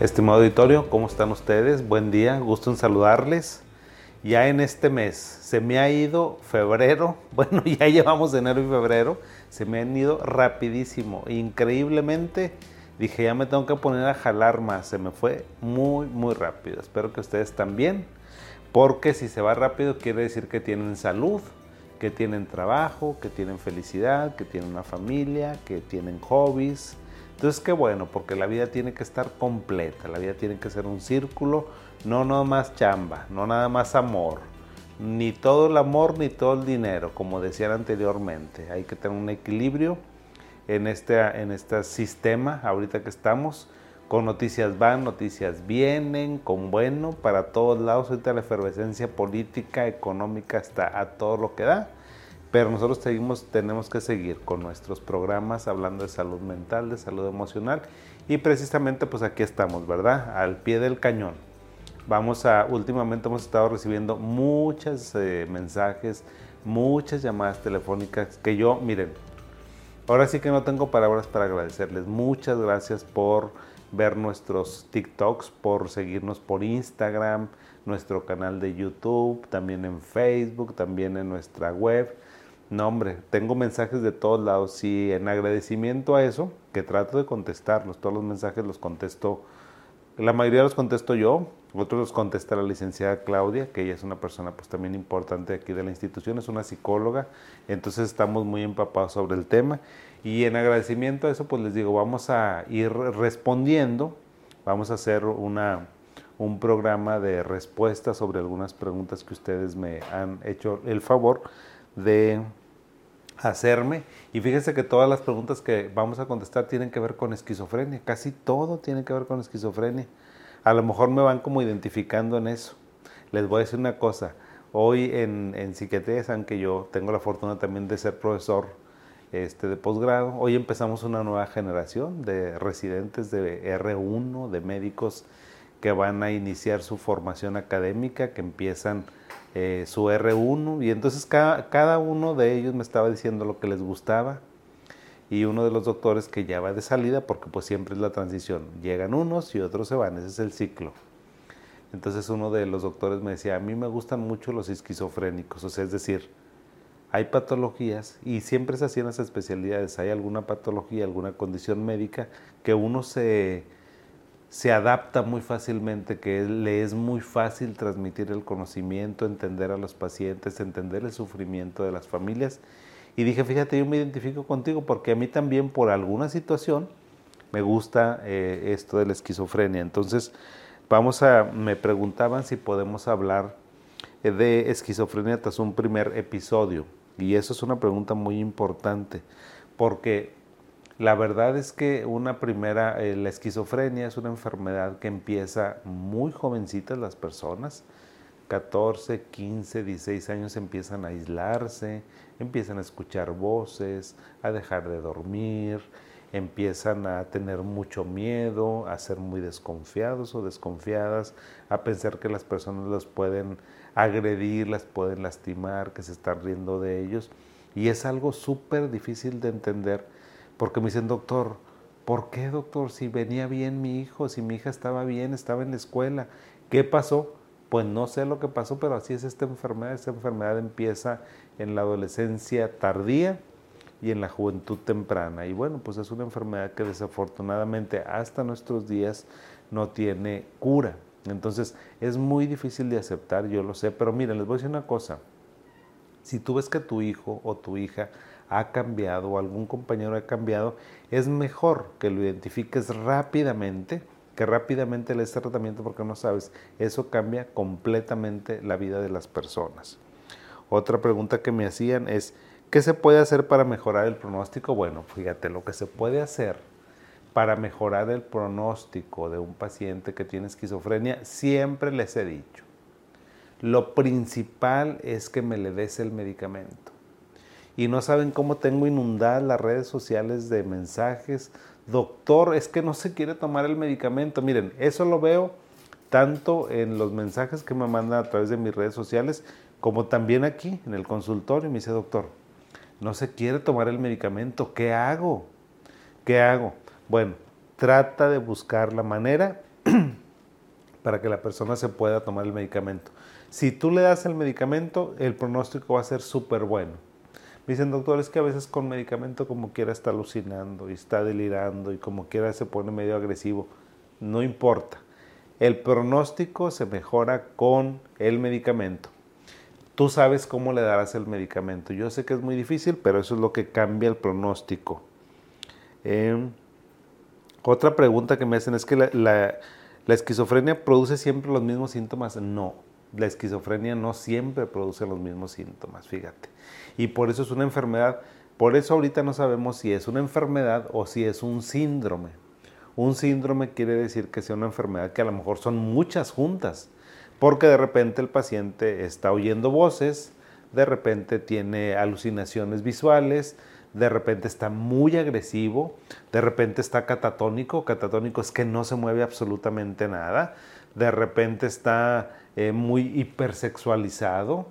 Estimado auditorio, ¿cómo están ustedes? Buen día, gusto en saludarles. Ya en este mes se me ha ido febrero, bueno, ya llevamos enero y febrero, se me han ido rapidísimo, increíblemente. Dije, ya me tengo que poner a jalar más, se me fue muy, muy rápido. Espero que ustedes también, porque si se va rápido quiere decir que tienen salud, que tienen trabajo, que tienen felicidad, que tienen una familia, que tienen hobbies, entonces, qué bueno, porque la vida tiene que estar completa, la vida tiene que ser un círculo, no nada más chamba, no nada más amor, ni todo el amor ni todo el dinero, como decían anteriormente. Hay que tener un equilibrio en este, en este sistema, ahorita que estamos, con noticias van, noticias vienen, con bueno, para todos lados, ahorita la efervescencia política, económica, está a todo lo que da. Pero nosotros tenemos que seguir con nuestros programas hablando de salud mental, de salud emocional y precisamente pues aquí estamos, ¿verdad? Al pie del cañón. Vamos a, últimamente hemos estado recibiendo muchos eh, mensajes, muchas llamadas telefónicas que yo, miren, ahora sí que no tengo palabras para agradecerles. Muchas gracias por ver nuestros TikToks, por seguirnos por Instagram, nuestro canal de YouTube, también en Facebook, también en nuestra web. No, hombre, tengo mensajes de todos lados. Y en agradecimiento a eso, que trato de contestarlos, todos los mensajes los contesto, la mayoría los contesto yo, otros los contesta la licenciada Claudia, que ella es una persona pues también importante aquí de la institución, es una psicóloga, entonces estamos muy empapados sobre el tema. Y en agradecimiento a eso pues les digo, vamos a ir respondiendo, vamos a hacer una, un programa de respuestas sobre algunas preguntas que ustedes me han hecho el favor de hacerme. Y fíjense que todas las preguntas que vamos a contestar tienen que ver con esquizofrenia. Casi todo tiene que ver con esquizofrenia. A lo mejor me van como identificando en eso. Les voy a decir una cosa. Hoy en, en psiquiatría saben que yo tengo la fortuna también de ser profesor este, de posgrado. Hoy empezamos una nueva generación de residentes de R1, de médicos que van a iniciar su formación académica, que empiezan eh, su R1 y entonces cada, cada, uno de ellos me estaba diciendo lo que les gustaba y uno de los doctores que ya va de salida porque pues siempre es la transición, llegan unos y otros se van, ese es el ciclo. Entonces uno de los doctores me decía, a mí me gustan mucho los esquizofrénicos, o sea, es decir, hay patologías y siempre se hacían las especialidades, hay alguna patología, alguna condición médica que uno se se adapta muy fácilmente, que le es muy fácil transmitir el conocimiento, entender a los pacientes, entender el sufrimiento de las familias. Y dije, fíjate, yo me identifico contigo porque a mí también por alguna situación me gusta eh, esto de la esquizofrenia. Entonces, vamos a, me preguntaban si podemos hablar eh, de esquizofrenia tras un primer episodio. Y eso es una pregunta muy importante, porque la verdad es que una primera, eh, la esquizofrenia es una enfermedad que empieza muy jovencitas las personas, 14, 15, 16 años empiezan a aislarse, empiezan a escuchar voces, a dejar de dormir, empiezan a tener mucho miedo, a ser muy desconfiados o desconfiadas, a pensar que las personas los pueden agredir, las pueden lastimar, que se están riendo de ellos. Y es algo súper difícil de entender porque me dicen, doctor, ¿por qué, doctor? Si venía bien mi hijo, si mi hija estaba bien, estaba en la escuela, ¿qué pasó? Pues no sé lo que pasó, pero así es esta enfermedad. Esta enfermedad empieza en la adolescencia tardía y en la juventud temprana. Y bueno, pues es una enfermedad que desafortunadamente hasta nuestros días no tiene cura. Entonces es muy difícil de aceptar, yo lo sé, pero miren, les voy a decir una cosa. Si tú ves que tu hijo o tu hija ha cambiado o algún compañero ha cambiado, es mejor que lo identifiques rápidamente, que rápidamente le des tratamiento porque no sabes, eso cambia completamente la vida de las personas. Otra pregunta que me hacían es, ¿qué se puede hacer para mejorar el pronóstico? Bueno, fíjate, lo que se puede hacer para mejorar el pronóstico de un paciente que tiene esquizofrenia, siempre les he dicho, lo principal es que me le des el medicamento y no saben cómo tengo inundadas las redes sociales de mensajes. Doctor, es que no se quiere tomar el medicamento. Miren, eso lo veo tanto en los mensajes que me mandan a través de mis redes sociales como también aquí en el consultorio. Me dice, doctor, no se quiere tomar el medicamento. ¿Qué hago? ¿Qué hago? Bueno, trata de buscar la manera para que la persona se pueda tomar el medicamento. Si tú le das el medicamento, el pronóstico va a ser súper bueno. Me dicen, doctor, es que a veces con medicamento como quiera está alucinando y está delirando y como quiera se pone medio agresivo. No importa. El pronóstico se mejora con el medicamento. Tú sabes cómo le darás el medicamento. Yo sé que es muy difícil, pero eso es lo que cambia el pronóstico. Em, otra pregunta que me hacen es que la, esquizofrenia produce siempre los mismos síntomas. No, la esquizofrenia no siempre produce los mismos síntomas, fíjate. Y por eso es una enfermedad. Por eso ahorita no sabemos si es una enfermedad o si es un síndrome. Un síndrome quiere decir que sea una enfermedad que a lo mejor son muchas juntas, porque de repente el paciente está oyendo voces, de repente tiene alucinaciones visuales, de repente está muy agresivo, de repente está catatónico, catatónico es que no se mueve absolutamente nada, de repente está eh, muy hipersexualizado,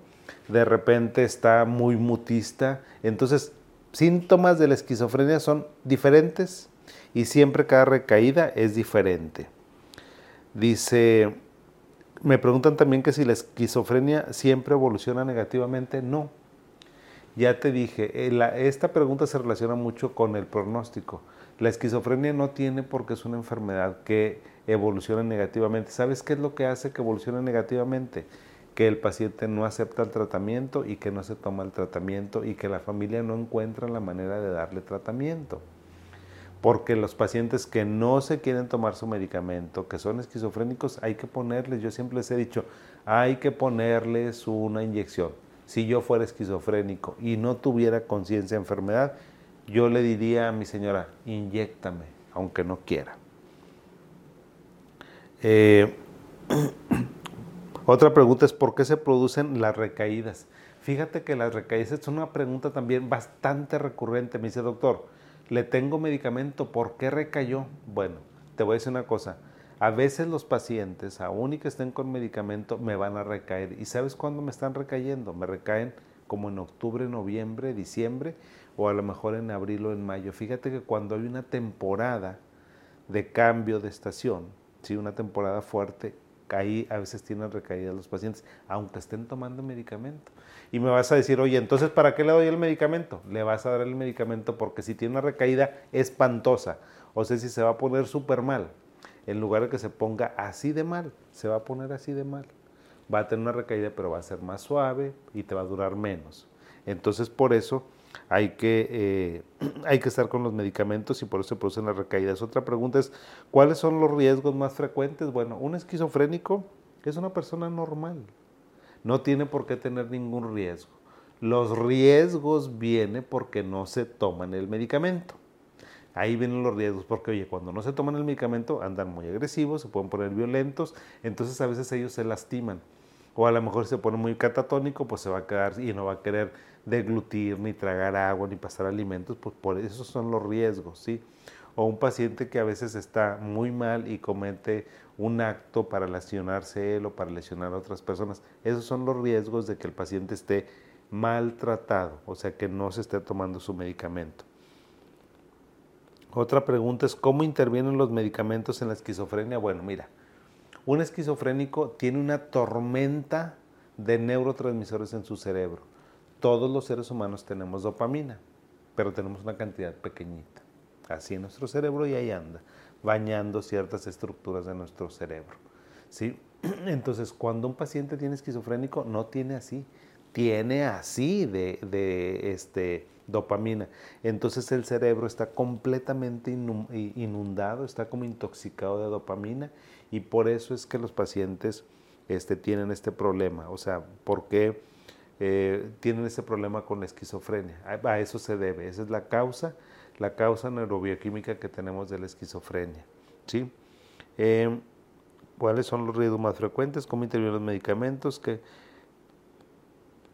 de repente está muy mutista. Entonces, síntomas de la esquizofrenia son diferentes y siempre cada recaída es diferente. Dice, me preguntan también que si la esquizofrenia siempre evoluciona negativamente. No, ya te dije, eh, esta pregunta se relaciona mucho con el pronóstico. La esquizofrenia no tiene porque es una enfermedad que evoluciona negativamente. ¿Sabes qué es lo que hace que evolucione negativamente? Que el paciente no acepta el tratamiento y que no se toma el tratamiento y que la familia no encuentra la manera de darle tratamiento. Porque los pacientes que no se quieren tomar su medicamento, que son esquizofrénicos, hay que ponerles, yo siempre les he dicho, hay que ponerles una inyección si yo fuera esquizofrénico y no tuviera conciencia de enfermedad, yo le diría a mi señora, inyectame, aunque no quiera. Eh, otra pregunta es, ¿por qué se producen las recaídas? Fíjate que las recaídas es una pregunta también bastante recurrente. Me dice, doctor, le tengo medicamento, ¿por qué recayó? Bueno, te voy a decir una cosa. A veces los pacientes, aún y que estén con medicamento, me van a recaer. ¿Y sabes cuándo me están recayendo? Me recaen como en octubre, noviembre, diciembre o a lo mejor en abril o en mayo. Fíjate que cuando hay una temporada de cambio de estación, una temporada fuerte, ahí a veces tienen recaídas los pacientes, aunque estén tomando medicamento. Y me vas a decir, oye, entonces, ¿para qué le doy el medicamento? Le vas a dar el medicamento porque si tiene una recaída espantosa, o sea, si se va a poner súper mal, en lugar de que se ponga así de mal, se va a poner así de mal. Va a tener una recaída, pero va a ser más suave y te va a durar menos. Entonces, por eso hay que, eh, hay que estar con los medicamentos y por eso se producen las recaídas. Otra pregunta es, ¿cuáles son los riesgos más frecuentes? Bueno, un esquizofrénico es una persona normal. No tiene por qué tener ningún riesgo. Los riesgos vienen porque no se toman el medicamento. Ahí vienen los riesgos, porque oye, cuando no se toman el medicamento andan muy agresivos, se pueden poner violentos, entonces a veces ellos se lastiman. O a lo mejor se pone muy catatónico, pues se va a quedar y no va a querer deglutir, ni tragar agua, ni pasar alimentos, pues por eso son los riesgos, ¿sí? O un paciente que a veces está muy mal y comete un acto para lesionarse él o para lesionar a otras personas. Esos son los riesgos de que el paciente esté maltratado, o sea, que no se esté tomando su medicamento. Otra pregunta es, ¿cómo intervienen los medicamentos en la esquizofrenia? Bueno, mira, un esquizofrénico tiene una tormenta de neurotransmisores en su cerebro. Todos los seres humanos tenemos dopamina, pero tenemos una cantidad pequeñita, así nuestro cerebro y ahí anda, bañando ciertas estructuras de nuestro cerebro. ¿sí? Entonces, cuando un paciente tiene esquizofrénico, no tiene así, tiene así de, este, dopamina. Entonces el cerebro está completamente inundado, está como intoxicado de dopamina y por eso es que los pacientes este, tienen este problema. O sea, ¿por qué eh, tienen este problema con la esquizofrenia? A, eso se debe, esa es la causa, la causa neurobioquímica que tenemos de la esquizofrenia. ¿sí? Eh, ¿Cuáles son los riesgos más frecuentes? ¿Cómo intervienen los medicamentos? que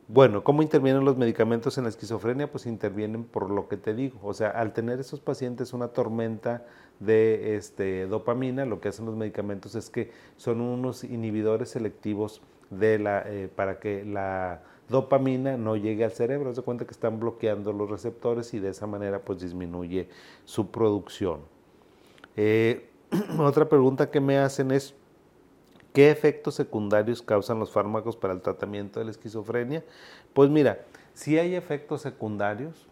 bueno, ¿cómo intervienen los medicamentos en la esquizofrenia? Pues intervienen por lo que te digo. O sea, al tener esos pacientes una tormenta de este, dopamina, lo que hacen los medicamentos es que son unos inhibidores selectivos de la, eh, para que la dopamina no llegue al cerebro. Se cuenta que están bloqueando los receptores y de esa manera pues disminuye su producción. Eh, otra pregunta que me hacen es, ¿Qué efectos secundarios causan los fármacos para el tratamiento de la esquizofrenia? Pues mira, sí hay efectos secundarios,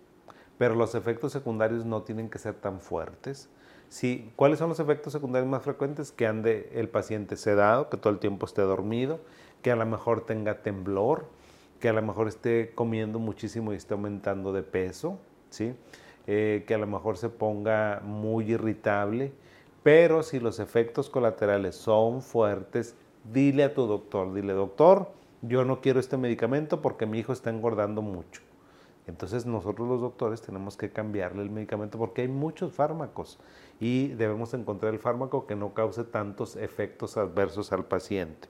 pero los efectos secundarios no tienen que ser tan fuertes. Sí, ¿Cuáles son los efectos secundarios más frecuentes? Que ande el paciente sedado, que todo el tiempo esté dormido, que a lo mejor tenga temblor, que a lo mejor esté comiendo muchísimo y esté aumentando de peso, ¿sí? Eh, que a lo mejor se ponga muy irritable, pero si los efectos colaterales son fuertes, dile a tu doctor, dile, doctor, yo no quiero este medicamento porque mi hijo está engordando mucho. Entonces nosotros los doctores tenemos que cambiarle el medicamento porque hay muchos fármacos y debemos encontrar el fármaco que no cause tantos efectos adversos al paciente.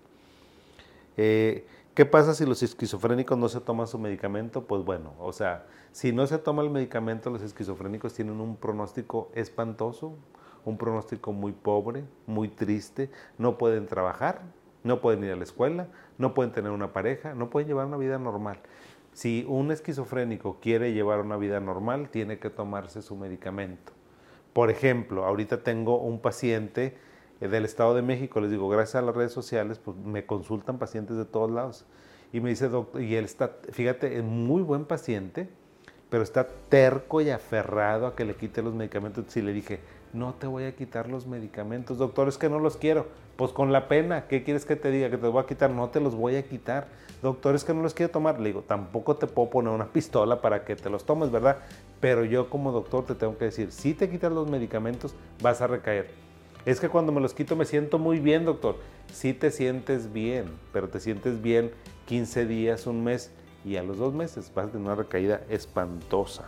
Eh, ¿Qué pasa si los esquizofrénicos no se toman su medicamento? Pues bueno, o sea, si no se toma el medicamento, los esquizofrénicos tienen un pronóstico espantoso, un pronóstico muy pobre, muy triste, no pueden trabajar, no pueden ir a la escuela, no pueden tener una pareja, no pueden llevar una vida normal. Si un esquizofrénico quiere llevar una vida normal, tiene que tomarse su medicamento. Por ejemplo, ahorita tengo un paciente eh, del Estado de México, les digo, gracias a las redes sociales, pues me consultan pacientes de todos lados. Y me dice, doctor, y él está, fíjate, es muy buen paciente, pero está terco y aferrado a que le quite los medicamentos. Y le dije, no te voy a quitar los medicamentos, doctor, es que no los quiero. Pues con la pena, ¿qué quieres que te diga? Que te voy a quitar, no te los voy a quitar. Doctor, es que no los quiero tomar. Le digo, tampoco te puedo poner una pistola para que te los tomes, ¿verdad? Pero yo como doctor te tengo que decir, si te quitas los medicamentos, vas a recaer. Es que cuando me los quito me siento muy bien, doctor. Sí te sientes bien, pero te sientes bien 15 días, un mes y a los dos meses vas a tener una recaída espantosa.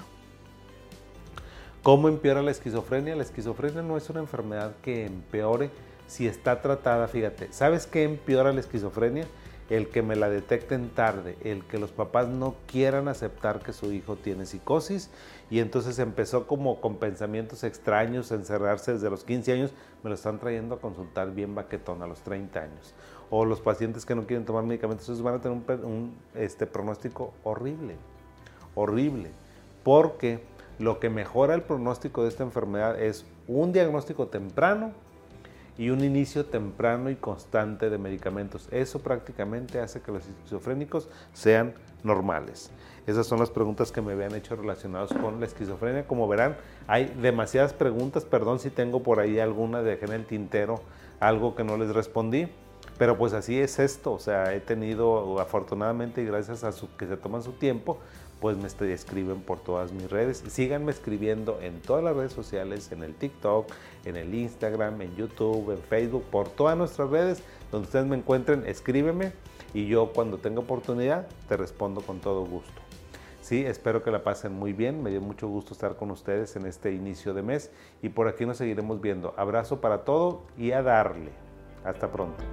¿Cómo empeora la esquizofrenia? La esquizofrenia no es una enfermedad que empeore si está tratada, fíjate. ¿Sabes qué empeora la esquizofrenia? El que me la detecten tarde, el que los papás no quieran aceptar que su hijo tiene psicosis y entonces empezó como con pensamientos extraños, encerrarse desde los 15 años, me lo están trayendo a consultar bien baquetón a los 30 años. O los pacientes que no quieren tomar medicamentos, entonces van a tener un, un este, pronóstico horrible, horrible, porque lo que mejora el pronóstico de esta enfermedad es un diagnóstico temprano y un inicio temprano y constante de medicamentos. Eso prácticamente hace que los esquizofrénicos sean normales. Esas son las preguntas que me habían hecho relacionadas con la esquizofrenia. Como verán, hay demasiadas preguntas. Perdón si tengo por ahí alguna, dejé en el tintero algo que no les respondí. Pero pues así es esto. O sea, he tenido, afortunadamente y gracias a su, que se toman su tiempo, pues me escriben por todas mis redes. Síganme escribiendo en todas las redes sociales, en el TikTok, en el Instagram, en YouTube, en Facebook, por todas nuestras redes, donde ustedes me encuentren, escríbeme y yo cuando tenga oportunidad te respondo con todo gusto. Sí, espero que la pasen muy bien. Me dio mucho gusto estar con ustedes en este inicio de mes y por aquí nos seguiremos viendo. Abrazo para todo y a darle. Hasta pronto.